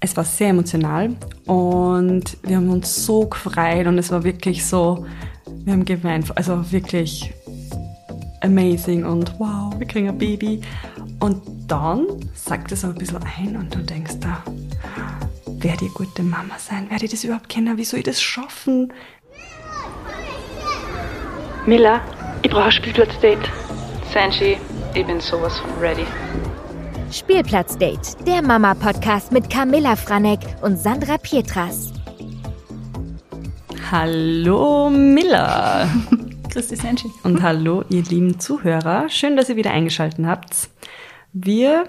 es war sehr emotional und wir haben uns so gefreut und es war wirklich so, wir haben geweint, also wirklich amazing und wow, wir kriegen ein Baby. Und dann sagt es so ein bisschen ein und du denkst da, werde ich gute Mama sein? Werde ich das überhaupt kennen? Wie soll ich das schaffen? Miller, ich brauche ein Spielplatzdate. Sanji, ich bin sowas von ready. Spielplatzdate, der Mama-Podcast mit Camilla Franek und Sandra Pietras. Hallo Miller. Grüß dich, Sanji. Und hallo ihr lieben Zuhörer. Schön, dass ihr wieder eingeschaltet habt. Wir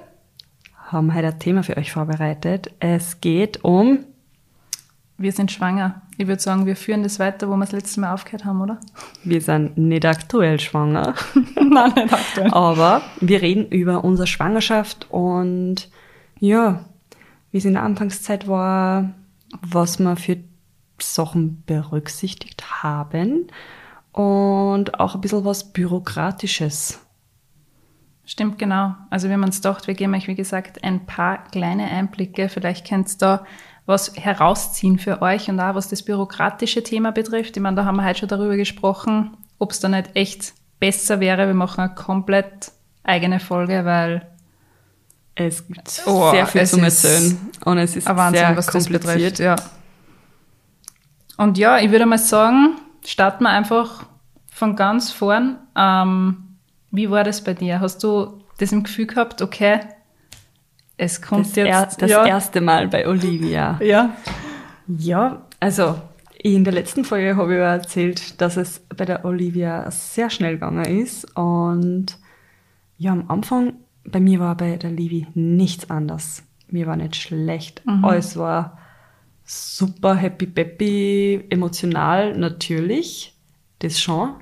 haben heute ein Thema für euch vorbereitet. Es geht um Wir sind schwanger. Ich würde sagen, wir führen das weiter, wo wir das letzte Mal aufgehört haben, oder? Wir sind nicht aktuell schwanger, Nein, nicht aktuell. aber wir reden über unsere Schwangerschaft und ja, wie es in der Anfangszeit war, was wir für Sachen berücksichtigt haben und auch ein bisschen was Bürokratisches. Stimmt, genau. Also wir haben uns gedacht, wir geben euch, wie gesagt, ein paar kleine Einblicke. Vielleicht könnt ihr da was herausziehen für euch und auch was das bürokratische Thema betrifft. Ich meine, da haben wir heute schon darüber gesprochen, ob es da nicht echt besser wäre. Wir machen eine komplett eigene Folge, weil Es gibt Oh, sehr viel ist Erzählen und es ist ein Wahnsinn, sehr was das kompliziert. betrifft. Ja. Und ja, ich würde mal sagen, starten wir einfach von ganz vorn. Ähm, wie war das bei dir? Hast du das im Gefühl gehabt, okay, es kommt Das, jetzt er, das ja, erste Mal bei Olivia. ja, Ja, also in der letzten Folge habe ich ja erzählt, dass es bei der Olivia sehr schnell gegangen ist. Und ja, am Anfang, bei mir war bei der Livi nichts anders. Mir war nicht schlecht. Alles war super happy peppy, emotional natürlich. Das schon.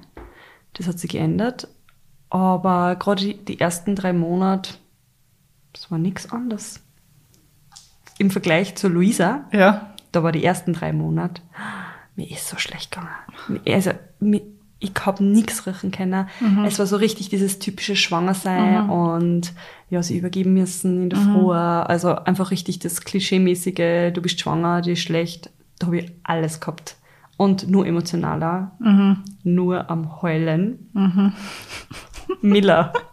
Das hat sich geändert. Aber gerade die, die ersten drei Monate, es war nichts anderes. Im Vergleich zu Luisa, ja. da war die ersten drei Monate, mir ist so schlecht gegangen. Also, mir, ich hab nichts riechen können. Es war so richtig dieses typische Schwangersein und ja, sie übergeben müssen in der Früh. Also einfach richtig das Klischee-mäßige, du bist schwanger, dir ist schlecht. Da habe ich alles gehabt. Und nur emotionaler, nur am Heulen. Miller.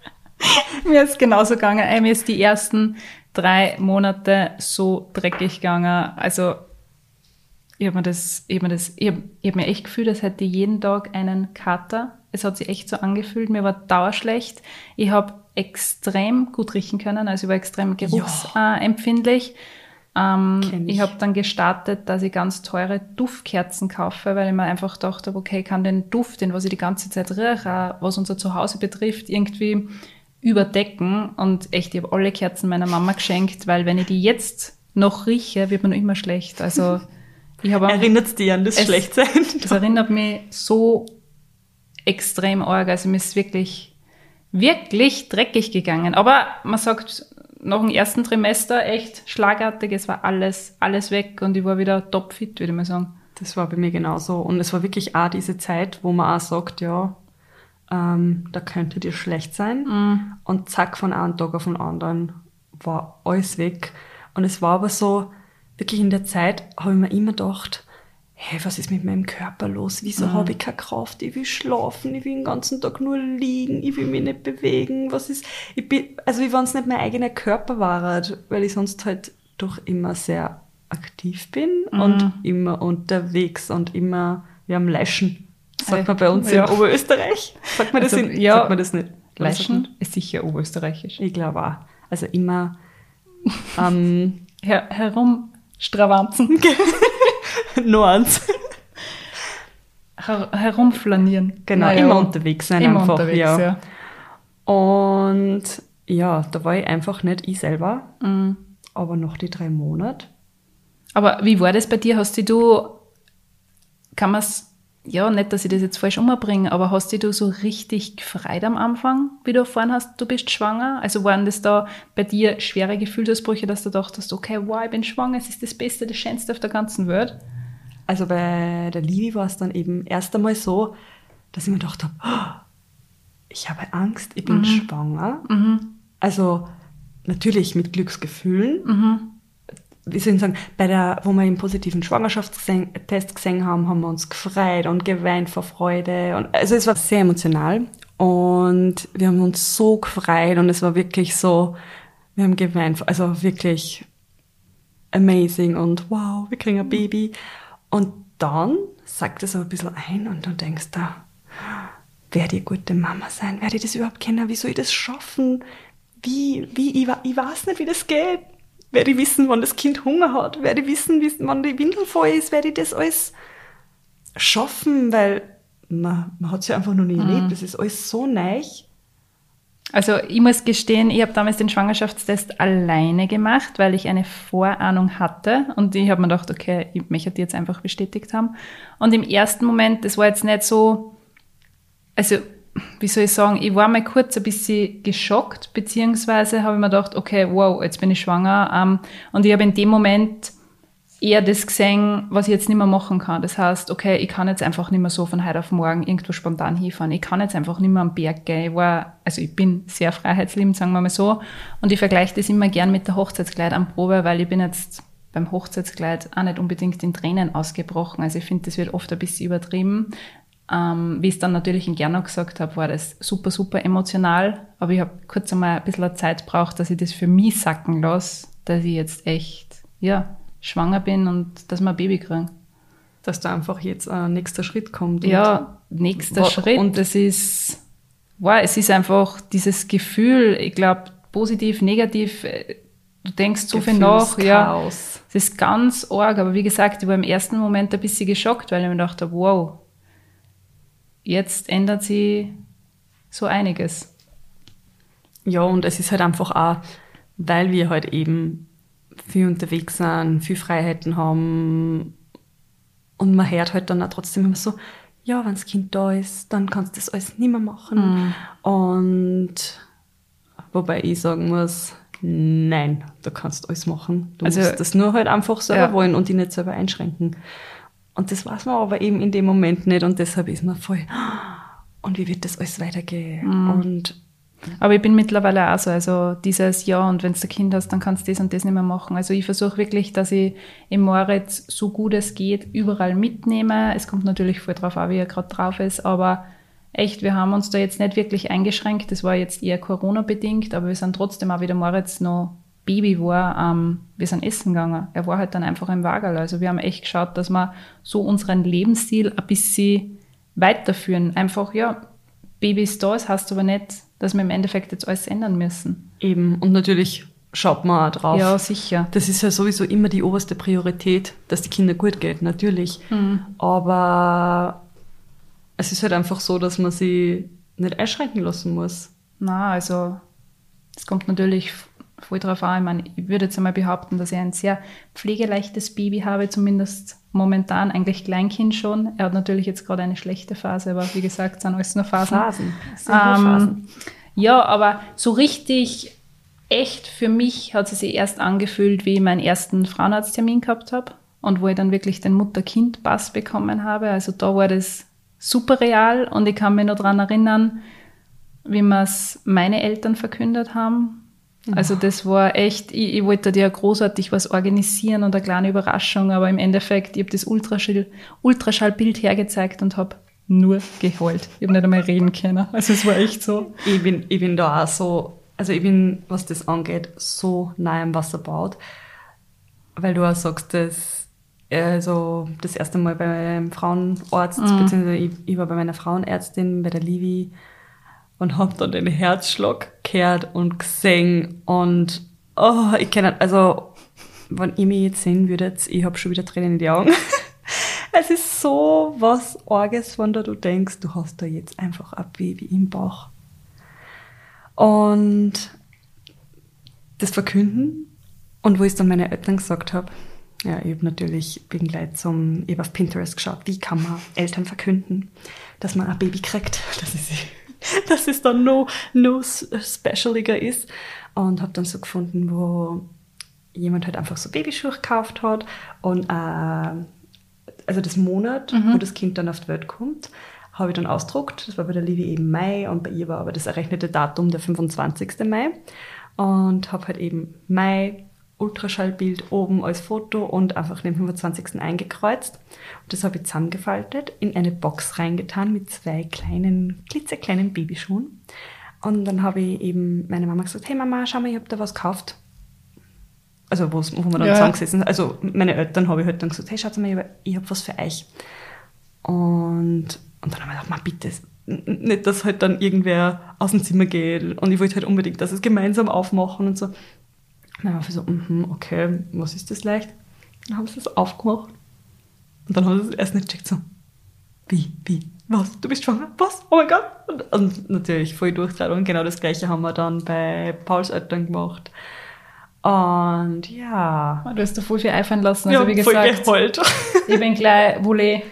Mir ist genauso gegangen. Ey, Mir ist die ersten drei Monate so dreckig gegangen. Also, ich habe mir das, ich hab mir das, ich hab, ich hab mir echt gefühlt, als hätte ich jeden Tag einen Kater. Es hat sich echt so angefühlt. Mir war dauerschlecht. Ich habe extrem gut riechen können. Also, ich war extrem geruchsempfindlich. Ähm, ich ich. habe dann gestartet, dass ich ganz teure Duftkerzen kaufe, weil ich mir einfach gedacht habe, okay, ich kann den Duft, den was ich die ganze Zeit rieche, was unser Zuhause betrifft, irgendwie überdecken. Und echt, ich habe alle Kerzen meiner Mama geschenkt, weil wenn ich die jetzt noch rieche, wird mir noch immer schlecht. Also ich habe Erinnert dich an das Es- Schlechtsein? das erinnert mich so extrem arg. Also mir ist wirklich, wirklich dreckig gegangen. Aber man sagt, nach dem ersten Trimester echt schlagartig, es war alles, alles weg und ich war wieder topfit, würde ich mal sagen. Das war bei mir genauso. Und es war wirklich auch diese Zeit, wo man auch sagt, ja, ähm, da könnte dir schlecht sein. Und zack, von einem Tag auf den anderen war alles weg. Und es war aber so, wirklich in der Zeit habe ich mir immer gedacht, hey, was ist mit meinem Körper los? Wieso habe ich keine Kraft? Ich will schlafen, ich will den ganzen Tag nur liegen, ich will mich nicht bewegen. Was ist, ich bin, also wie wenn es nicht mein eigener Körper war, weil ich sonst halt doch immer sehr aktiv bin und immer unterwegs und immer, wir haben Leischen. Sagt man bei uns Ja. in Oberösterreich? Sagt man das, Also, in, ja. sagt man das nicht? Leischen ist sicher oberösterreichisch. Ich glaube auch. Also immer ähm, Her herumstravanzen, eins. Her herumflanieren. Genau, Naja, immer unterwegs sein immer einfach. unterwegs, ja. ja. Und ja, da war ich einfach nicht ich selber, Mhm. aber noch die drei Monate. Aber wie war das bei dir? Hast du, kann man es, ja, nicht, dass ich das jetzt falsch umbringe, aber hast dich du so richtig gefreut am Anfang, wie du erfahren hast, du bist schwanger? Also waren das da bei dir schwere Gefühlsausbrüche, dass du dachtest, okay, wow, ich bin schwanger, es ist das Beste, das Schönste auf der ganzen Welt? Also bei der Livi war es dann eben erst einmal so, dass ich mir gedacht habe, "Oh, ich habe Angst, ich bin schwanger. Also natürlich mit Glücksgefühlen. Wie soll ich sagen, bei der, wo wir einen positiven Schwangerschaftstest gesehen haben, haben wir uns gefreut und geweint vor Freude. Und, also es war sehr emotional und wir haben uns so gefreut und es war wirklich so, wir haben geweint, also wirklich amazing und wow, wir kriegen ein Baby. Und dann sagt es aber ein bisschen ein und du denkst da, werde ich gute Mama sein? Werde ich das überhaupt kennen? Wie soll ich das schaffen? Wie, wie, ich, ich weiß nicht, wie das geht. Werde ich wissen, wann das Kind Hunger hat? Werde ich wissen, wann die Windel voll ist? Werde ich das alles schaffen? Weil man, man hat es ja einfach noch nie erlebt. Das ist alles so neu. Also ich muss gestehen, ich habe damals den Schwangerschaftstest alleine gemacht, weil ich eine Vorahnung hatte und ich habe mir gedacht, okay, ich möchte die jetzt einfach bestätigt haben. Und im ersten Moment, das war jetzt nicht so, also wie soll ich sagen, ich war mal kurz ein bisschen geschockt, beziehungsweise habe ich mir gedacht, okay, wow, jetzt bin ich schwanger. Ähm, und ich habe in dem Moment eher das gesehen, was ich jetzt nicht mehr machen kann. Das heißt, okay, ich kann jetzt einfach nicht mehr so von heute auf morgen irgendwo spontan hinfahren. Ich kann jetzt einfach nicht mehr am Berg gehen. Ich war, also ich bin sehr freiheitsliebend, sagen wir mal so. Und ich vergleiche das immer gern mit der Hochzeitskleid am Probe, weil ich bin jetzt beim Hochzeitskleid auch nicht unbedingt in Tränen ausgebrochen. Also ich finde, das wird oft ein bisschen übertrieben. Ähm, wie ich es dann natürlich in Gernau gesagt habe, war das super, super emotional. Aber ich habe kurz einmal ein bisschen Zeit braucht, dass ich das für mich sacken lasse, dass ich jetzt echt, ja, schwanger bin und dass wir ein Baby kriegen. Dass da einfach jetzt ein nächster Schritt kommt. Ja, nächster Schritt. Und es ist, wow, es ist einfach dieses Gefühl, ich glaube, positiv, negativ, äh, du denkst so viel nach. Ja, es ist ganz arg. Aber wie gesagt, ich war im ersten Moment ein bisschen geschockt, weil ich mir dachte, wow, jetzt ändert sich so einiges. Ja, und es ist halt einfach auch, weil wir halt eben viel unterwegs sind, viel Freiheiten haben. Und man hört halt dann auch trotzdem immer so, ja, wenn das Kind da ist, dann kannst du das alles nicht mehr machen. Mhm. Und wobei ich sagen muss, nein, du kannst alles machen. Du also, musst das nur halt einfach selber ja. wollen und dich nicht selber einschränken. Und das weiß man aber eben in dem Moment nicht und deshalb ist man voll, und wie wird das alles weitergehen? Mhm. Und aber ich bin mittlerweile auch so, also dieses Jahr und wenn du ein Kind hast, dann kannst du das und das nicht mehr machen. Also ich versuche wirklich, dass ich im Moritz so gut es geht überall mitnehme. Es kommt natürlich voll drauf an, wie er gerade drauf ist, aber echt, wir haben uns da jetzt nicht wirklich eingeschränkt. Das war jetzt eher Corona-bedingt, aber wir sind trotzdem auch, wie der Moritz noch Baby war, ähm, wir sind essen gegangen. Er war halt dann einfach im Wagerl. Also wir haben echt geschaut, dass wir so unseren Lebensstil ein bisschen weiterführen. Einfach, ja, Baby ist da, das heißt aber nicht, dass wir im Endeffekt jetzt alles ändern müssen. Eben. Und natürlich schaut man auch drauf. Ja, sicher. Das ist ja sowieso immer die oberste Priorität, dass die Kinder gut geht, natürlich. Mhm. Aber es ist halt einfach so, dass man sie nicht einschränken lassen muss. Na, also es kommt natürlich voll drauf an. Ich meine, ich würde jetzt einmal behaupten, dass ich ein sehr pflegeleichtes Baby habe, zumindest momentan, eigentlich Kleinkind schon. Er hat natürlich jetzt gerade eine schlechte Phase, aber wie gesagt, sind alles nur Phasen. Phasen. Ähm, Phasen. Ja, aber so richtig echt für mich hat es sich erst angefühlt, wie ich meinen ersten Frauenarzttermin gehabt habe und wo ich dann wirklich den Mutter-Kind-Pass bekommen habe. Also da war das super real und ich kann mich noch daran erinnern, wie wir es meine Eltern verkündet haben also das war echt, ich, ich wollte dir großartig was organisieren und eine kleine Überraschung, aber im Endeffekt, ich habe das Ultraschall, Ultraschallbild hergezeigt und habe nur geheult. Ich habe nicht einmal reden können. Also es war echt so. Ich bin, ich bin da auch so, also ich bin, was das angeht, so nah am Wasser baut, weil du auch sagst, dass also das erste Mal beim Frauenarzt, mhm. beziehungsweise ich, ich war bei meiner Frauenärztin, bei der Livi, und hab dann den Herzschlag gehört und gesehen und oh, ich kenne also wenn ihr mich jetzt sehen würdet, ich habe schon wieder Tränen in die Augen. es ist so was Orges, wenn du denkst, du hast da jetzt einfach ein Baby im Bauch. Und das Verkünden und wo ich dann meine Eltern gesagt habe, ja, ich habe natürlich, bin gleich zum, ich habe auf Pinterest geschaut, wie kann man Eltern verkünden, dass man ein Baby kriegt. Das ist dass es dann noch, noch specialiger ist. Und habe dann so gefunden, wo jemand halt einfach so Babyschuhe gekauft hat und äh, also das Monat, mhm. wo das Kind dann auf die Welt kommt, habe ich dann ausdruckt. Das war bei der Livi eben Mai und bei ihr war aber das errechnete Datum der 25. Mai. Und habe halt eben Mai Ultraschallbild oben als Foto und einfach den 25. eingekreuzt. Und das habe ich zusammengefaltet, in eine Box reingetan mit zwei kleinen, klitzekleinen Babyschuhen. Und dann habe ich eben meine Mama gesagt, hey Mama, schau mal, ich habe da was gekauft. Also wo, wo wir dann Ja. zusammengesessen sind. Also meine Eltern habe ich halt dann gesagt, hey, schaut mal, ich habe- ich habe was für euch. Und, und dann haben wir gedacht, ma bitte, nicht, dass halt dann irgendwer aus dem Zimmer geht. Und ich wollte halt unbedingt, dass es gemeinsam aufmachen und so. Dann war ich so, mhm, okay, was ist das leicht? Dann haben sie es aufgemacht. Und dann haben sie es erst nicht gecheckt, so, wie, wie, was, du bist schwanger, was, oh mein Gott. Und, und natürlich voll durchdreht und genau das gleiche haben wir dann bei Pauls Eltern gemacht. Und ja, Du hast da voll viel einfallen lassen. Also ja wie voll gesagt, geheult. ich bin gleich wolle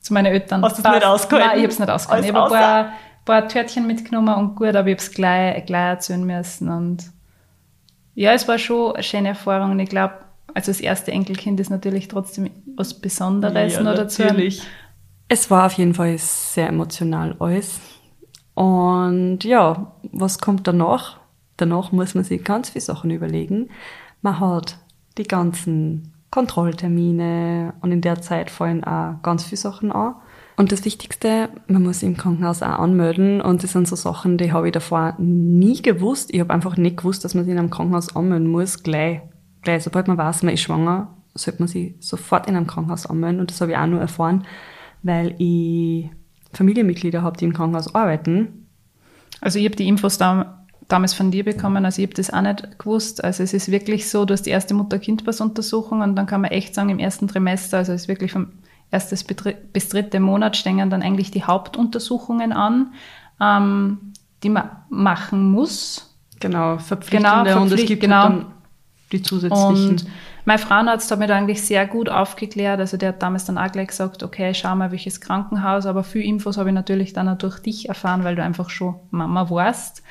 zu meinen Eltern. Hast du es nicht ausgehalten? Nein, ich habe es nicht ausgehalten. Ich habe ein paar, paar Törtchen mitgenommen und gut, aber ich habe es gleich, gleich erzählen müssen. Und ja, es war schon eine schöne Erfahrung. Und ich glaube, also das erste Enkelkind ist natürlich trotzdem was Besonderes Ja, noch dazu. natürlich. Es war auf jeden Fall sehr emotional alles. Und ja, was kommt danach? Danach muss man sich ganz viele Sachen überlegen. Man hat die ganzen Kontrolltermine und in der Zeit fallen auch ganz viele Sachen an. Und das Wichtigste, man muss im Krankenhaus auch anmelden und das sind so Sachen, die habe ich davor nie gewusst. Ich habe einfach nicht gewusst, dass man sich in einem Krankenhaus anmelden muss, gleich. Gleich, sobald man weiß, man ist schwanger, sollte man sich sofort in einem Krankenhaus anmelden und das habe ich auch nur erfahren, weil ich Familienmitglieder habe, die im Krankenhaus arbeiten. Also ich habe die Infos da, damals von dir bekommen, also ich habe das auch nicht gewusst. Also es ist wirklich so, du hast die erste Mutter-Kind-Pass-Untersuchung und dann kann man echt sagen, im ersten Trimester, also es ist wirklich vom erstes bis dritte Monat stehen dann eigentlich die Hauptuntersuchungen an, ähm, die man machen muss. Genau, verpflichtende Genau, und es verpflicht- gibt genau. dann die zusätzlichen. Und mein Frauenarzt hat mir da eigentlich sehr gut aufgeklärt. Also der hat damals dann auch gleich gesagt, okay, schau mal, welches Krankenhaus. Aber viel Infos habe ich natürlich dann auch durch dich erfahren, weil du einfach schon Mama warst.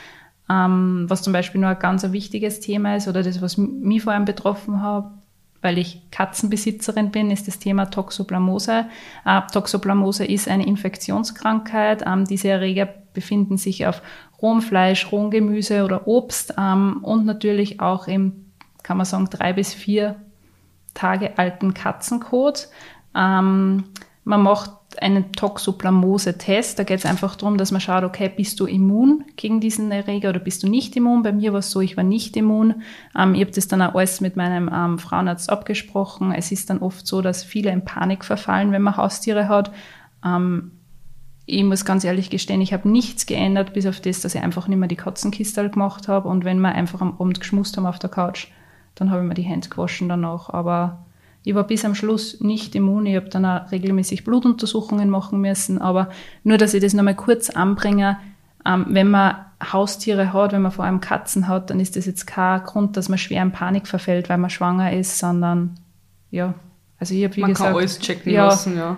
Ähm, was zum Beispiel nur ein ganz ein wichtiges Thema ist oder das, was mich vor allem betroffen hat, weil ich Katzenbesitzerin bin, ist das Thema Toxoplasmose. Äh, Toxoplasmose ist eine Infektionskrankheit. Ähm, diese Erreger befinden sich auf rohem Fleisch, rohem Gemüse oder Obst ähm, und natürlich auch im, kann man sagen, drei bis vier Tage alten Katzenkot. Ähm, man macht einen Toxoplasmose-Test. Da geht es einfach darum, dass man schaut, okay, bist du immun gegen diesen Erreger oder bist du nicht immun? Bei mir war es so, ich war nicht immun. Ähm, ich habe das dann auch alles mit meinem ähm, Frauenarzt abgesprochen. Es ist dann oft so, dass viele in Panik verfallen, wenn man Haustiere hat. Ähm, ich muss ganz ehrlich gestehen, ich habe nichts geändert, bis auf das, dass ich einfach nicht mehr die Katzenkistel gemacht habe. Und wenn wir einfach am Abend geschmust haben auf der Couch, dann habe ich mir die Hände gewaschen danach. Aber ich war bis am Schluss nicht immun. Ich habe dann auch regelmäßig Blutuntersuchungen machen müssen. Aber nur, dass ich das nochmal kurz anbringe, ähm, wenn man Haustiere hat, wenn man vor allem Katzen hat, dann ist das jetzt kein Grund, dass man schwer in Panik verfällt, weil man schwanger ist, sondern ja, also ich habe wie Man gesagt, kann alles checken ja, lassen, ja.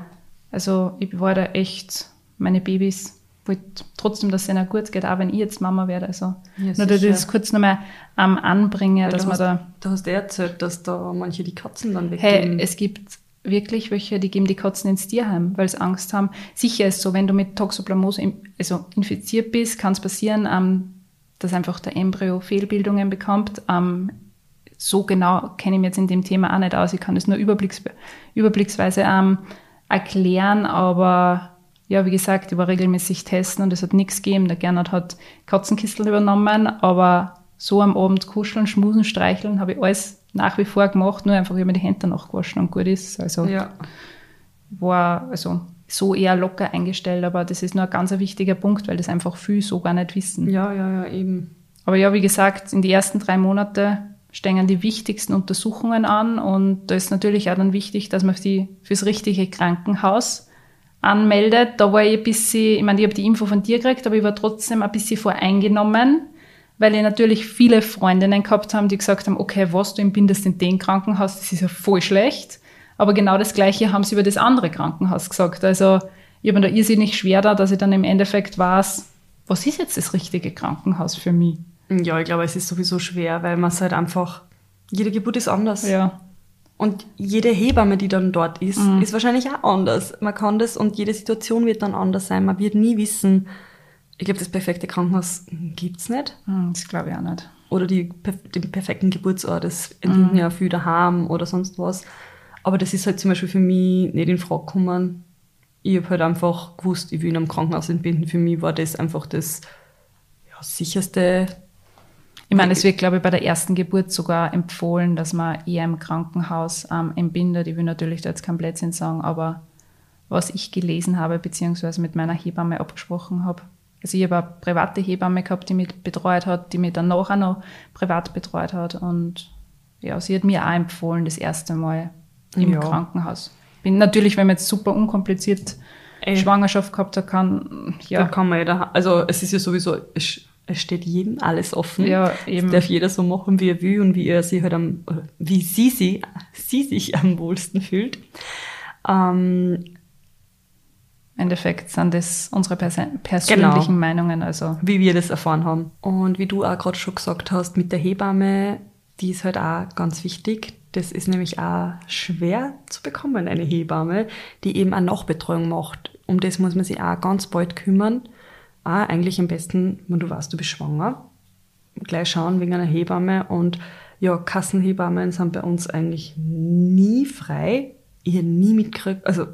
also ich war da echt, meine Babys wollte trotzdem, dass es ihnen gut geht, auch wenn ich jetzt Mama werde. Also Ja, nur, dass ich das kurz nochmal ähm, anbringe, Weil dass man hast, da, Du hast ja erzählt, dass da manche die Katzen dann hey, weggeben. es gibt wirklich welche, die geben die Katzen ins Tierheim, weil sie Angst haben. Sicher ist so, wenn du mit Toxoplasmose also infiziert bist, kann es passieren, ähm, dass einfach der Embryo Fehlbildungen bekommt. Ähm, so genau kenne ich mich jetzt in dem Thema auch nicht aus. Ich kann das nur überblicks, überblicksweise ähm, erklären, aber ja, wie gesagt, ich war regelmäßig testen und es hat nichts gegeben. Der Gernot hat Katzenkistel übernommen, aber so am Abend kuscheln, schmusen, streicheln habe ich alles nach wie vor gemacht, nur einfach über die Hände danach gewaschen und gut ist. Also ja. war also so eher locker eingestellt, aber das ist nur ein ganz wichtiger Punkt, weil das einfach viele so gar nicht wissen. ja, ja, ja, eben. Aber ja, wie gesagt, in die ersten drei Monate stehen die wichtigsten Untersuchungen an und da ist natürlich auch dann wichtig, dass man die fürs richtige Krankenhaus anmeldet. Da war ich ein bisschen, ich meine, ich habe die Info von dir gekriegt, aber ich war trotzdem ein bisschen voreingenommen, weil ich natürlich viele Freundinnen gehabt haben, die gesagt haben, okay, was, du entbindest in dem Krankenhaus, das ist ja voll schlecht. Aber genau das Gleiche haben sie über das andere Krankenhaus gesagt. Also ich habe mir da irrsinnig schwer da, dass ich dann im Endeffekt weiß, was ist jetzt das richtige Krankenhaus für mich? Ja, ich glaube, es ist sowieso schwer, weil man es halt einfach, jede Geburt ist anders. Ja. Und jede Hebamme, die dann dort ist, Mhm. ist wahrscheinlich auch anders. Man kann das und jede Situation wird dann anders sein. Man wird nie wissen, ich glaube, das perfekte Krankenhaus gibt's nicht. Hm, Das glaube ich auch nicht. oder die, den perfekten Geburtsort, das Mhm. ja viel daheim oder sonst was. Aber das ist halt zum Beispiel für mich nicht in Frage gekommen. Ich habe halt einfach gewusst, ich will in einem Krankenhaus entbinden. Für mich war das einfach das ja, sicherste. Ich meine, es wird, glaube ich, bei der ersten Geburt sogar empfohlen, dass man eher im Krankenhaus ähm, entbindet. Ich will natürlich da jetzt kein Blödsinn sagen, aber was ich gelesen habe, beziehungsweise mit meiner Hebamme abgesprochen habe. Also ich habe eine private Hebamme gehabt, die mich betreut hat, die mich dann nachher noch privat betreut hat. Und ja, sie hat mir auch empfohlen, das erste Mal im Ja. Krankenhaus. Bin natürlich, wenn man jetzt super unkompliziert Ey. Schwangerschaft gehabt hat, kann, Da ja, kann man ja, da, also es ist ja sowieso, es, es steht jedem alles offen. Ja, eben. Es darf jeder so machen, wie er will und wie er sich halt am, wie sie, sie, sie sich am wohlsten fühlt. Ähm, im Endeffekt sind das unsere perse- persönlichen Genau. Meinungen. Also wie wir das erfahren haben. Und wie du auch gerade schon gesagt hast, mit der Hebamme, die ist halt auch ganz wichtig. Das ist nämlich auch schwer zu bekommen, eine Hebamme, die eben auch Nachbetreuung macht. Um das muss man sich auch ganz bald kümmern. Auch eigentlich am besten, wenn du weißt, du bist schwanger, gleich schauen wegen einer Hebamme. Und ja, Kassenhebammen sind bei uns eigentlich nie frei. Ich habe nie mitgekriegt, also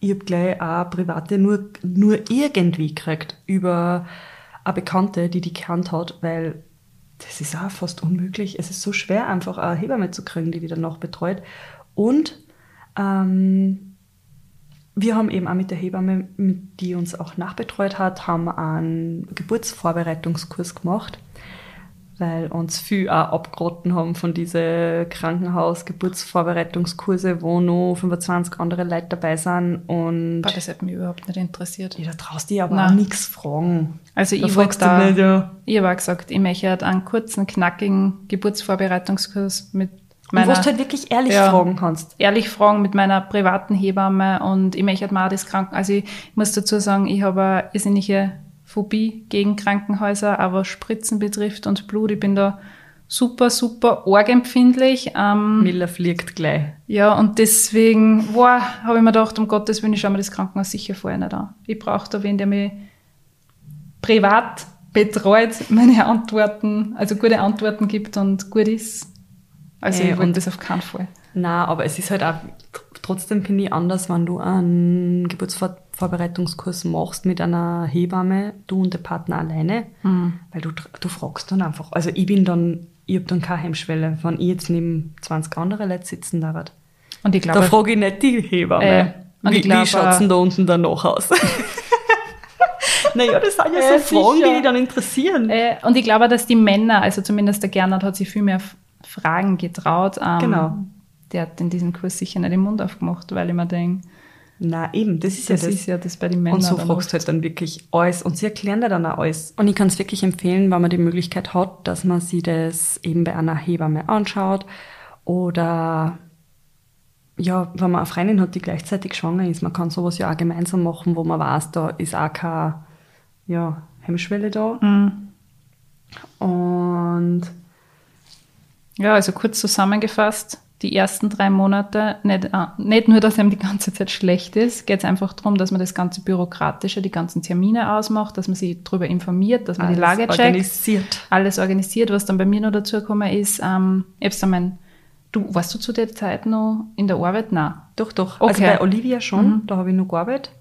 ich habe gleich auch private nur, nur irgendwie gekriegt über eine Bekannte, die die gekannt hat, weil das ist auch fast unmöglich. Es ist so schwer, einfach eine Hebamme zu kriegen, die die dann noch betreut. Und ähm, wir haben eben auch mit der Hebamme, die uns auch nachbetreut hat, haben einen Geburtsvorbereitungskurs gemacht, weil uns viel auch abgeraten haben von diese Krankenhaus-Geburtsvorbereitungskurse, wo noch 25 andere Leute dabei sind und Boah, das hat mich überhaupt nicht interessiert. ja, da traust du dich aber Nein. auch nichts fragen. Also Da ich wollte da, nicht, ja. ich habe gesagt, ich möchte einen kurzen, knackigen Geburtsvorbereitungskurs mit Und meiner, wo du halt wirklich ehrlich Ja. fragen kannst. ehrlich fragen mit meiner privaten Hebamme und ich möchte halt mal auch das Kranken, also ich muss dazu sagen, ich habe eine irrsinnige Phobie gegen Krankenhäuser, aber Spritzen betrifft und Blut, ich bin da super, super orgempfindlich. Ähm, Miller fliegt gleich. Ja, und deswegen, boah, habe ich mir gedacht, um Gottes Willen, ich schaue mir das Krankenhaus sicher vorher nicht an. Ich brauche da wen, der mich privat betreut, meine Antworten, also gute Antworten gibt und gut ist. Also Ey, ich wollte und- das auf keinen Fall. Na, aber es ist halt auch tr- trotzdem finde ich anders, wenn du einen Geburtsvorbereitungskurs machst mit einer Hebamme, du und der Partner alleine, Hm. weil du, du fragst dann einfach. Also ich bin dann, ich habe dann keine Hemmschwelle, wenn ich jetzt neben 20 andere Leute sitzen darf. Und ich Da glaube, frage ich nicht die Hebamme. Äh, wie glaub, wie schaut's denn da unten dann noch aus? naja, das sind ja Äh, so Fragen, sicher. die dich dann interessieren. äh, und ich glaube, dass die Männer, also zumindest der Gernot hat sich viel mehr Fragen getraut. Ähm, Genau. Der hat in diesem Kurs sicher nicht den Mund aufgemacht, weil ich mir denke, Na eben, das ist das, ja das. ist ja das bei den Männern. Und so fragst du halt dann wirklich alles. Und sie erklären dir dann auch alles. Und ich kann es wirklich empfehlen, wenn man die Möglichkeit hat, dass man sich das eben bei einer Hebamme anschaut. Oder ja, wenn man eine Freundin hat, die gleichzeitig schwanger ist, man kann sowas ja auch gemeinsam machen, wo man weiß, da ist auch keine ja, Hemmschwelle da. Mhm. Und Ja, also kurz zusammengefasst, die ersten drei Monate, nicht, äh, nicht nur, dass einem die ganze Zeit schlecht ist, geht es einfach darum, dass man das ganze Bürokratische, die ganzen Termine ausmacht, dass man sich darüber informiert, dass man die alles Lage checkt, organisiert. alles organisiert. Was dann bei mir noch dazu gekommen ist, ähm, ich hab's dann mein, du, warst du zu der Zeit noch in der Arbeit? Nein. Doch, doch. Also Okay. bei Olivia schon, da habe ich noch gearbeitet.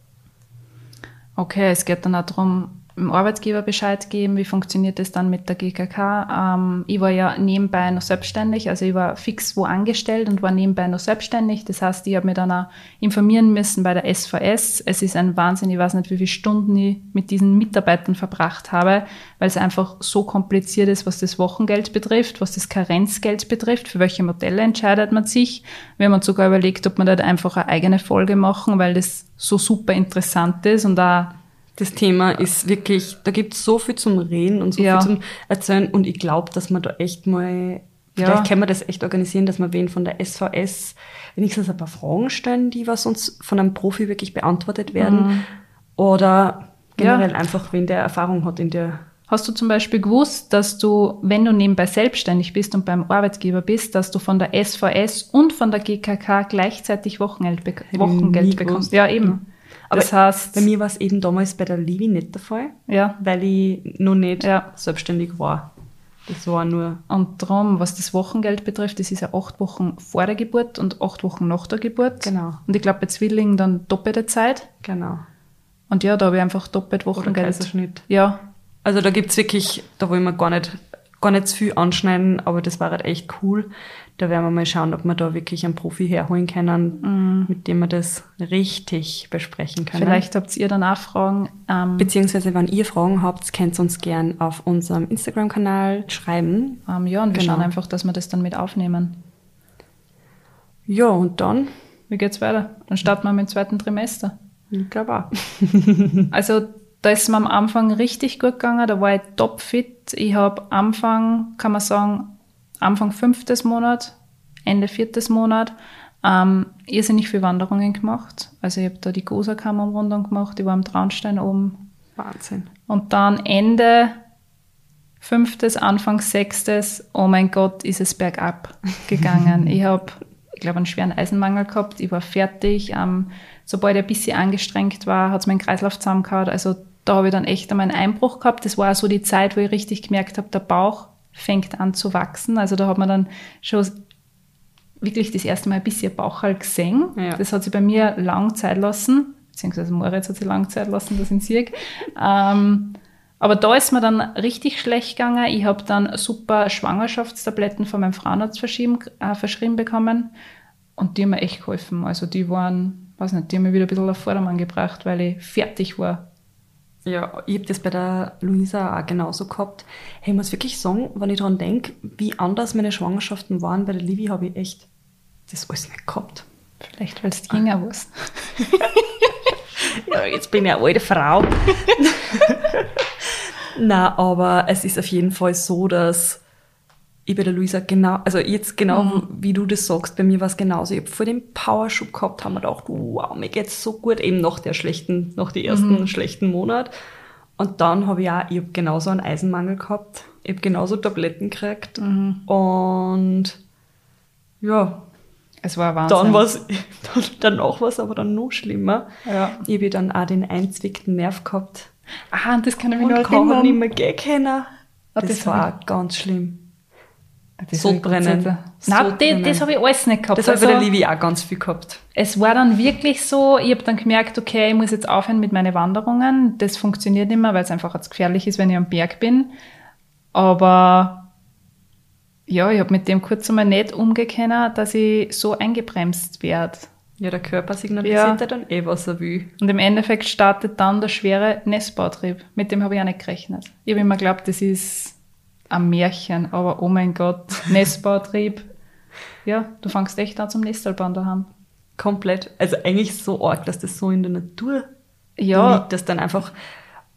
Okay, es geht dann auch darum, dem Arbeitgeber Bescheid geben, wie funktioniert das dann mit der GKK. Ähm, ich war ja nebenbei noch selbstständig, also ich war fix wo angestellt und war nebenbei noch selbstständig. Das heißt, ich habe mich dann auch informieren müssen bei der SVS. Es ist ein Wahnsinn, ich weiß nicht, wie viele Stunden ich mit diesen Mitarbeitern verbracht habe, weil es einfach so kompliziert ist, was das Wochengeld betrifft, was das Karenzgeld betrifft, für welche Modelle entscheidet man sich. Wir haben uns sogar überlegt, ob wir da einfach eine eigene Folge machen, weil das so super interessant ist und da Das Thema ist wirklich, da gibt es so viel zum Reden und so Ja. viel zum Erzählen und ich glaube, dass man da echt mal, vielleicht Ja. können wir das echt organisieren, dass wir wen von der SVS wenigstens ein paar Fragen stellen, die was uns von einem Profi wirklich beantwortet werden. Oder generell einfach, wen der Erfahrung hat in der Hast du zum Beispiel gewusst, dass du, wenn du nebenbei selbstständig bist und beim Arbeitgeber bist, dass du von der SVS und von der GKK gleichzeitig Wochengeld, nie Wochengeld bekommst? Ja, eben. Aber das heißt, Bei mir war es eben damals bei der Livi nicht der Fall, ja, weil ich noch nicht Ja. selbstständig war. Das war nur. Und darum, was das Wochengeld betrifft, das ist ja acht Wochen vor der Geburt und acht Wochen nach der Geburt. Genau. Und ich glaube bei Zwillingen dann doppelte Zeit. Genau. Und ja, da habe ich einfach doppelt Oder Wochengeld. Kaiserschnitt. Ja, Also da gibt's wirklich, da wollen wir gar nicht, gar nicht zu viel anschneiden, aber das war halt echt cool. Da werden wir mal schauen, ob wir da wirklich einen Profi herholen können, mit dem wir das richtig besprechen können. vielleicht habt ihr dann auch Fragen. Ähm, Beziehungsweise, wenn ihr Fragen habt, könnt ihr uns gern auf unserem Instagram-Kanal schreiben. ähm, ja, und wir Genau. schauen einfach, dass wir das dann mit aufnehmen. Ja, und dann, Wie geht's weiter? Dann starten wir mit dem zweiten Trimester. ich glaube auch. Also da ist mir am Anfang richtig gut gegangen, da war ich topfit. Ich habe Anfang, kann man sagen, Anfang fünftes Monat, Ende viertes Monat, ähm, irrsinnig viele Wanderungen gemacht. Also ich habe da die Gosa-Kammerumrundung gemacht, ich war am Traunstein oben. Wahnsinn. Und dann Ende fünftes, Anfang sechstes, oh mein Gott, ist es bergab gegangen. ich habe, ich glaube, einen schweren Eisenmangel gehabt. Ich war fertig. Ähm, sobald ich ein bisschen angestrengt war, hat es meinen Kreislauf zusammengehauen. Also da habe ich dann echt einmal einen Einbruch gehabt. Das war so die Zeit, wo ich richtig gemerkt habe, der Bauch fängt an zu wachsen. Also da hat man dann schon wirklich das erste Mal ein bisschen Bauchhalt gesehen. Ja. Das hat sich bei mir lang Zeit lassen, beziehungsweise Moritz hat sich lang Zeit lassen, das in Sieg. Ähm, aber da ist mir dann richtig schlecht gegangen. Ich habe dann super Schwangerschaftstabletten von meinem Frauenarzt verschrieben, äh, verschrieben bekommen und die haben mir echt geholfen. Also die waren, weiß nicht, die haben mich wieder ein bisschen auf Vordermann gebracht, weil ich fertig war. Ja, ich habe das bei der Luisa auch genauso gehabt. Hey, ich muss wirklich sagen, wenn ich daran denke, wie anders meine Schwangerschaften waren, bei der Livi habe ich echt das alles nicht gehabt. Vielleicht, weil es jünger warst. Ja, jetzt bin ich eine alte Frau. Na, aber es ist auf jeden Fall so, dass ich bei der Luisa genau, also jetzt genau wie du das sagst, bei mir war es genauso. Ich habe vor dem Powerschub gehabt, haben wir gedacht, wow, mir geht's so gut, eben nach der schlechten, nach dem ersten schlechten Monat. Und dann habe ich auch, ich habe genauso einen Eisenmangel gehabt. Ich habe genauso Tabletten gekriegt. Und ja, Es war Wahnsinn. dann war's, dann, danach war es aber dann noch schlimmer. Ja. Ich habe dann auch den einzwickten Nerv gehabt. Ah, und das kann ich mich Und noch erinnern. nicht mehr gehen können. Ah, Das, das war auch ganz schlimm. Das So hab ich Gott sei brennen. Dank- So Nein, das, brennen. das habe ich alles nicht gehabt. Das habe ich bei Also- der Livi auch ganz viel gehabt. Es war dann wirklich so, ich habe dann gemerkt, okay, ich muss jetzt aufhören mit meinen Wanderungen. Das funktioniert nicht mehr, weil es einfach jetzt gefährlich ist, wenn ich am Berg bin. Aber ja, ich habe mit dem kurz einmal nicht umgekennen, dass ich so eingebremst werde. Ja, der Körper signalisiert Ja. ja. dann eh, was er will. Und im Endeffekt startet dann der schwere Nestbautrieb. Mit dem habe ich auch nicht gerechnet. Ich habe immer geglaubt, das ist ein Märchen, aber oh mein Gott, Nestbautrieb. Ja, du fängst echt an zum Nestelbauen daheim. Komplett. Also eigentlich so arg, dass das so in der Natur Ja, liegt, dass dann einfach,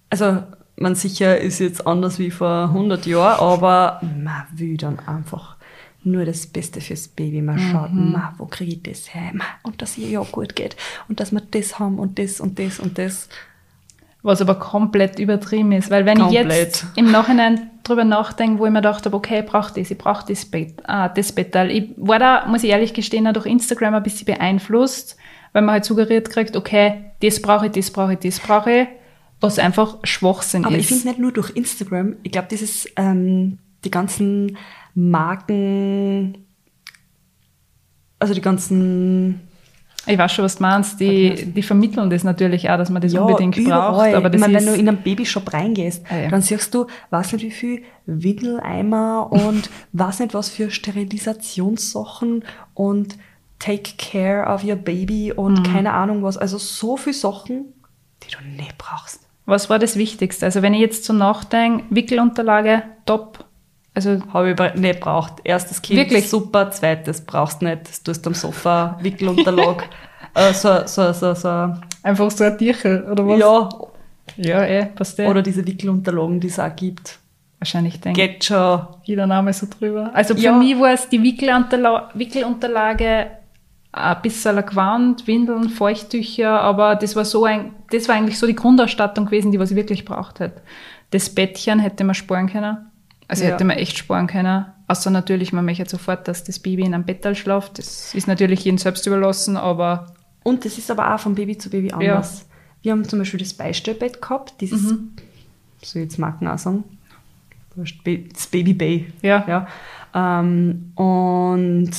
also man sicher ist jetzt anders wie vor 100 Jahren, aber man will dann einfach nur das Beste fürs Baby. Man schaut, ma, wo kriege ich das her? Ma, und dass ihr ja gut geht und dass wir das haben und das und das und das. Was aber komplett übertrieben ist, weil wenn ich Komplett. jetzt im Nachhinein drüber nachdenke, wo ich mir gedacht habe, okay, ich brauche das, ich brauche das Bett, ah, das Bettal. Ich war da, muss ich ehrlich gestehen, auch durch Instagram ein bisschen beeinflusst, weil man halt suggeriert kriegt, okay, das brauche ich, das brauche ich, das brauche ich, was einfach Schwachsinn Aber ist. ich finde nicht nur durch Instagram, ich glaube, dieses, ähm, die ganzen Marken, also die ganzen Ich weiß schon, was du meinst. Die, die vermitteln das natürlich auch, dass man das unbedingt überall. braucht. Aber das ich meine, wenn du in einen Babyshop reingehst, Ah, ja. dann siehst du, weiß nicht wie viel Windeleimer und weiß nicht was für Sterilisationssachen und take care of your baby und Mhm. keine Ahnung was. Also so viele Sachen, die du nicht brauchst. was war das Wichtigste? Also wenn ich jetzt so nachdenke, Wickelunterlage, top. Also Habe ich nicht braucht. Erstes Kind, Wirklich? super. Zweites brauchst nicht. Das tust du am Sofa, Wickelunterlag. äh, so, so, so, so. einfach so ein Tierchen, oder was? Ja, Ja, eh, passt eh. oder diese Wickelunterlagen, die es auch gibt. Wahrscheinlich denke Geht schon. jeder Name so drüber. Also für Ja. mich war es die Wickelunterla Wickelunterlage, ein bisschen ein Gewand, Windeln, Feuchttücher, aber das war so ein, das war eigentlich so die Grundausstattung gewesen, die was ich wirklich braucht hätte. Das Bettchen hätte man sparen können. Also Ja. hätte man echt sparen können. Außer natürlich, man möchte sofort, dass das Baby in einem Bettal schlaft. Das ist natürlich jedem selbst überlassen, aber Und das ist aber auch von Baby zu Baby anders. Wir haben zum Beispiel das Beistellbett gehabt, dieses, soll ich jetzt Marken auch sagen? das Baby Bay. Ja. ja. Ähm, und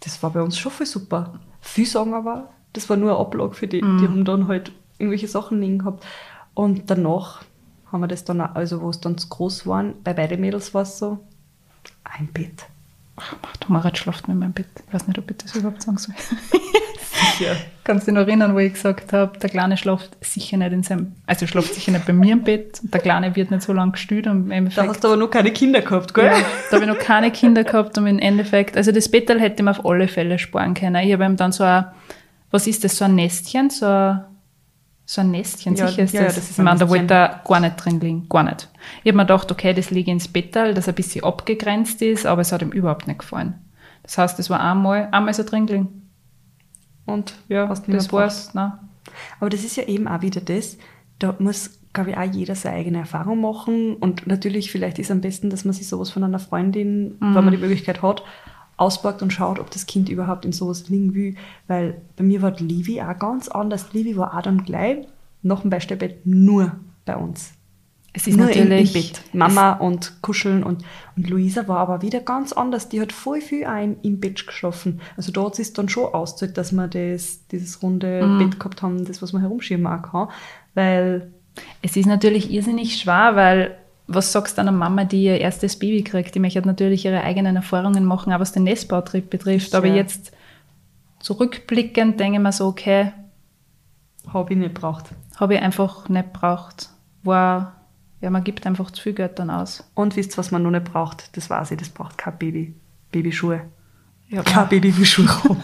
das war bei uns schon voll super. Viele sagen aber, das war nur eine Ablage für die. Mhm. Die haben dann halt irgendwelche Sachen liegen gehabt. Und danach haben wir das dann auch, also wo es dann zu groß waren, bei beiden Mädels war es so, ein Bett. Ach, der Marat schlaft mit meinem Bett. Ich weiß nicht, ob ich das überhaupt sagen soll. Sicher. Kannst du dich noch erinnern, wo ich gesagt habe, der Kleine schläft sicher nicht in seinem, also schläft sicher nicht bei mir im Bett. Und der Kleine wird nicht so lange gestüt und im Da hast du aber noch keine Kinder gehabt, gell? ja, da habe ich noch keine Kinder gehabt und im Endeffekt, also das Bettel hätte ich mir auf alle Fälle sparen können. Ich habe ihm dann so ein, was ist das, so ein Nestchen, so ein, so ein Nestchen, Ja, sicher ist ja, ja, das. das ist meine, da wollte er gar nicht drin liegen, gar nicht. Ich habe mir gedacht, okay, das liege ins Bettel, das ein bisschen abgegrenzt ist, aber es hat ihm überhaupt nicht gefallen. Das heißt, es war einmal, einmal so drin gelegen. Und Ja, das war's. Nein. Aber das ist ja eben auch wieder das, da muss, glaube ich, auch jeder seine eigene Erfahrung machen. Und natürlich, vielleicht ist am besten, dass man sich sowas von einer Freundin, wenn man die Möglichkeit hat, auspackt und schaut, ob das Kind überhaupt in sowas liegen will. Weil bei mir war die Livi auch ganz anders. Livi war auch dann gleich nach dem Beistellbett nur bei uns. Es ist nur im, im natürlich Bett. Mama und Kuscheln und, und Luisa war aber wieder ganz anders. Die hat voll viel ein im Bett geschlafen. Also dort ist dann schon ausgezahlt, dass wir das, dieses runde Mhm. Bett gehabt haben, das, was man herumschieben kann. Weil, Es ist natürlich irrsinnig schwer, weil was sagst du einer Mama, die ihr erstes Baby kriegt? Die möchte natürlich ihre eigenen Erfahrungen machen, auch was den Nestbautrieb betrifft. Aber Ja. jetzt zurückblickend denke ich mir so, okay, habe ich nicht braucht. habe ich einfach nicht braucht. War, ja, man gibt einfach zu viel Geld dann aus. Und wisst ihr, was man noch nicht braucht? Das weiß ich, das braucht kein Baby. Babyschuhe. Ja, Kein Baby wie Schuhe haben.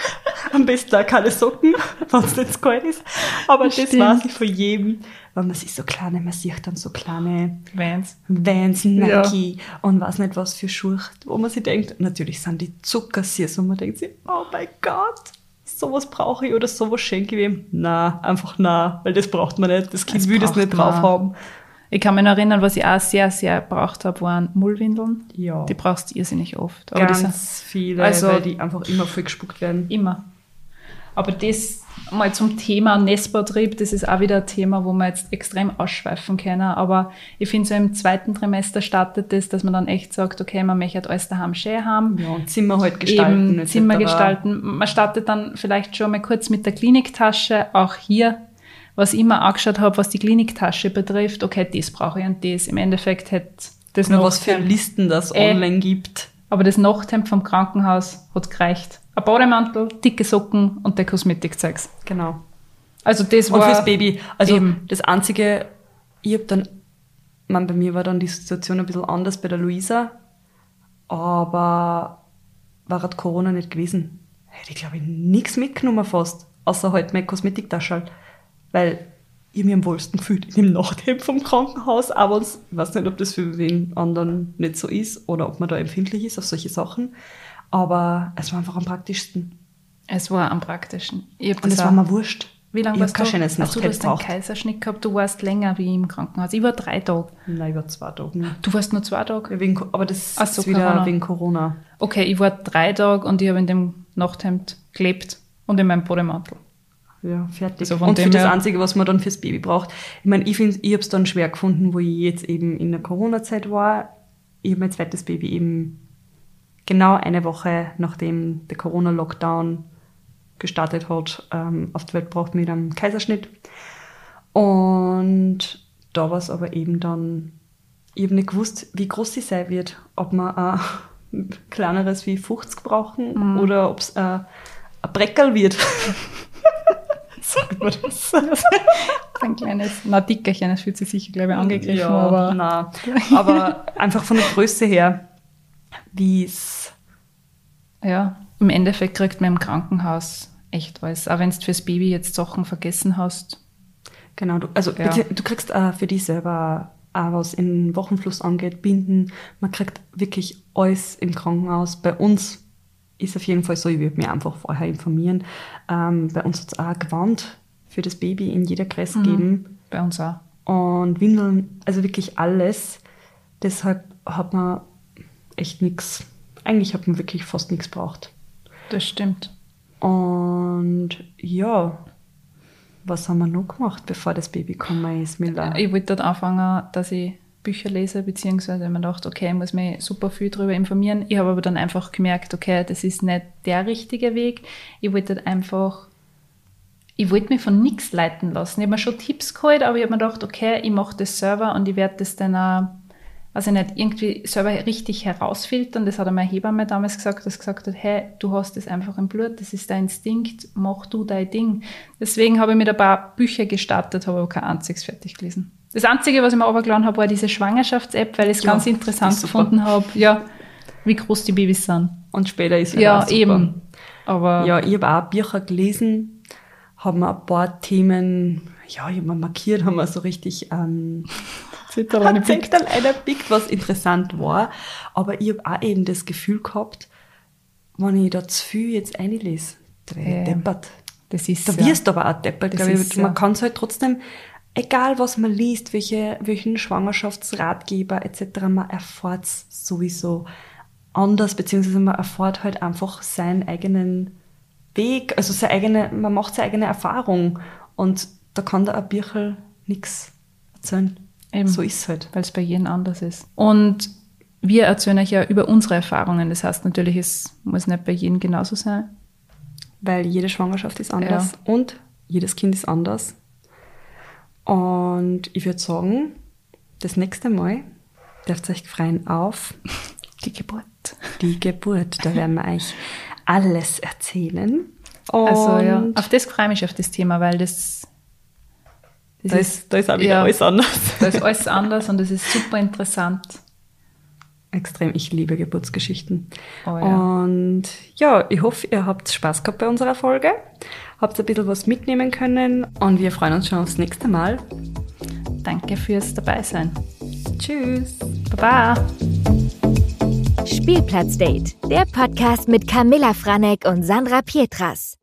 Am besten auch keine Socken, wenn es nicht kalt ist. Aber das Stimmt. weiß ich von jedem. Wenn man sich so kleine, man sieht dann so kleine Vans. Vans, Ja. Nike und weiß nicht was für Schuhe, wo man sich denkt, natürlich sind die zuckersüß und man denkt sich, oh mein Gott, sowas brauche ich oder sowas schenke ich ihm. Na, einfach na, weil das braucht man nicht. Das Kind Das will das nicht drauf man. haben. Ich kann mich noch erinnern, was ich auch sehr, sehr braucht habe, waren Mullwindeln. Ja. Die brauchst du irrsinnig oft. Aber die sind- Ganz viele, Also- weil die einfach immer voll gespuckt werden. Immer. Aber das mal zum Thema Nestbautrieb, das ist auch wieder ein Thema, wo wir jetzt extrem ausschweifen können. Aber ich finde, so im zweiten Trimester startet das, dass man dann echt sagt, okay, man möchte alles daheim schön haben. Ja, und Zimmer halt gestalten. Eben. Zimmer gestalten. Man startet dann vielleicht schon mal kurz mit der Kliniktasche. Auch hier, was ich immer angeschaut habe, was die Kliniktasche betrifft, okay, das brauche ich und das. Im Endeffekt hätte das Nur was für Nachthemd- Listen das Äh. online gibt. aber das Nachthemd vom Krankenhaus hat gereicht. Ein Bademantel, dicke Socken und der Kosmetikzeugs. Genau. Also das Und war fürs Baby. Also Eben. das Einzige, ich habe dann, man, bei mir war dann die Situation ein bisschen anders bei der Luisa, aber war halt Corona nicht gewesen. Hätte ich, glaube ich, nichts mitgenommen fast, außer halt meine Kosmetiktasche. Weil ich mich am wohlsten gefühlt in dem Nachthemd vom Krankenhaus, aber ich weiß nicht, ob das für wen anderen nicht so ist oder ob man da empfindlich ist auf solche Sachen. Aber es war einfach am praktischsten. Es war am praktischen. Ich hab Und es war mir wurscht. Wie lange ich warst kein du? schönes Ach so, du hast einen. Kaiserschnitt gehabt, du warst länger wie im Krankenhaus. Ich war drei Tage. Nein, über zwei Tage. Du warst nur zwei Tage? Ja, wegen, aber das Ach so, ist wieder Corona. wegen Corona. Okay, ich war drei Tage und ich habe in dem Nachthemd gelebt und in meinem Bademantel. Ja, fertig. Also von und für das Einzige, was man dann fürs Baby braucht. Ich meine, ich ich habe es dann schwer gefunden, wo ich jetzt eben in der Corona-Zeit war. Ich habe mein zweites Baby eben genau eine Woche, nachdem der Corona-Lockdown gestartet hat, ähm, auf die Welt gebracht mit einem Kaiserschnitt. Und da war es aber eben dann, ich habe nicht gewusst, wie groß sie sein wird. Ob wir ein kleineres wie 50 brauchen Mhm. oder ob es ein Breckerl wird. Sagt man das? Ein kleines, na Dickerchen, das fühlt sich sicher, glaube ich, angegriffen, ja, aber aber einfach von der Größe her, wie es ja, im Endeffekt kriegt man im Krankenhaus echt alles. Auch wenn du fürs Baby jetzt Sachen vergessen hast. Genau, du, also Ja. du kriegst äh, für dich selber auch was in Wochenfluss angeht, Binden. Man kriegt wirklich alles im Krankenhaus. Bei uns ist auf jeden Fall so, ich würde mich einfach vorher informieren. Ähm, bei uns hat es auch Gewand für das Baby in jeder Größe gegeben Bei uns auch. und Windeln, also wirklich alles. Deshalb hat man echt nichts, eigentlich hat man wirklich fast nichts braucht. Das stimmt. Und ja, was haben wir noch gemacht, bevor das Baby gekommen ist, Miller? Ich wollte dort anfangen, dass ich Bücher lese, beziehungsweise man dachte, okay, ich muss mich super viel darüber informieren. Ich habe aber dann einfach gemerkt, okay, das ist nicht der richtige Weg. Ich wollte einfach, ich wollte mich von nichts leiten lassen. Ich habe mir schon Tipps geholt, aber ich habe mir gedacht, okay, ich mache das selber und ich werde das dann auch, also nicht irgendwie selber richtig herausfiltern. Das hat meine Hebamme damals gesagt, dass gesagt hat, hey, du hast das einfach im Blut, das ist dein Instinkt, mach du dein Ding. Deswegen habe ich mit ein paar Bücher gestartet, habe aber kein einziges fertig gelesen. Das Einzige, was ich mir runtergeladen habe, war diese Schwangerschafts-App, weil ich es Ja, ganz interessant gefunden habe, ja, wie groß die Babys sind. Und später ist es Ja, auch super. eben. Aber Ja, ich habe auch Bücher gelesen, habe mir ein paar Themen, ja, ich habe mir markiert, haben wir so richtig ähm, Zettel Zettel einpickt, was interessant war. Aber ich habe auch eben das Gefühl gehabt, wenn ich da zu viel jetzt einlese, da werde ich deppert. das ist Da ja- wirst du aber auch deppert, Das glaube ich. Man ja- kann es halt trotzdem, egal was man liest, welche, welchen Schwangerschaftsratgeber etc., man erfährt es sowieso anders, beziehungsweise man erfährt halt einfach seinen eigenen Weg, also seine eigene, man macht seine eigene Erfahrung und da kann der ein Birchel nichts erzählen. Eben. So ist es halt. weil es bei jedem anders ist. Und wir erzählen euch ja über unsere Erfahrungen. Das heißt natürlich, es muss nicht bei jedem genauso sein. Weil jede Schwangerschaft ist anders und jedes Kind ist anders. Und ich würde sagen, das nächste Mal dürft ihr euch freuen auf Die Geburt. die Geburt. Da werden wir euch alles erzählen. Und Also ja, auf das freue ich mich auf das Thema, weil das, das da, ist, da ist auch wieder ja, alles anders. Da ist alles anders und das ist super interessant. Extrem, ich liebe Geburtsgeschichten. Oh ja. Und ja, ich hoffe, ihr habt Spaß gehabt bei unserer Folge. Habt ein bisschen was mitnehmen können und wir freuen uns schon aufs nächste Mal. Danke fürs Dabeisein. Tschüss! Baba! Spielplatzdate, der Podcast mit Camilla Franek und Sandra Pietras.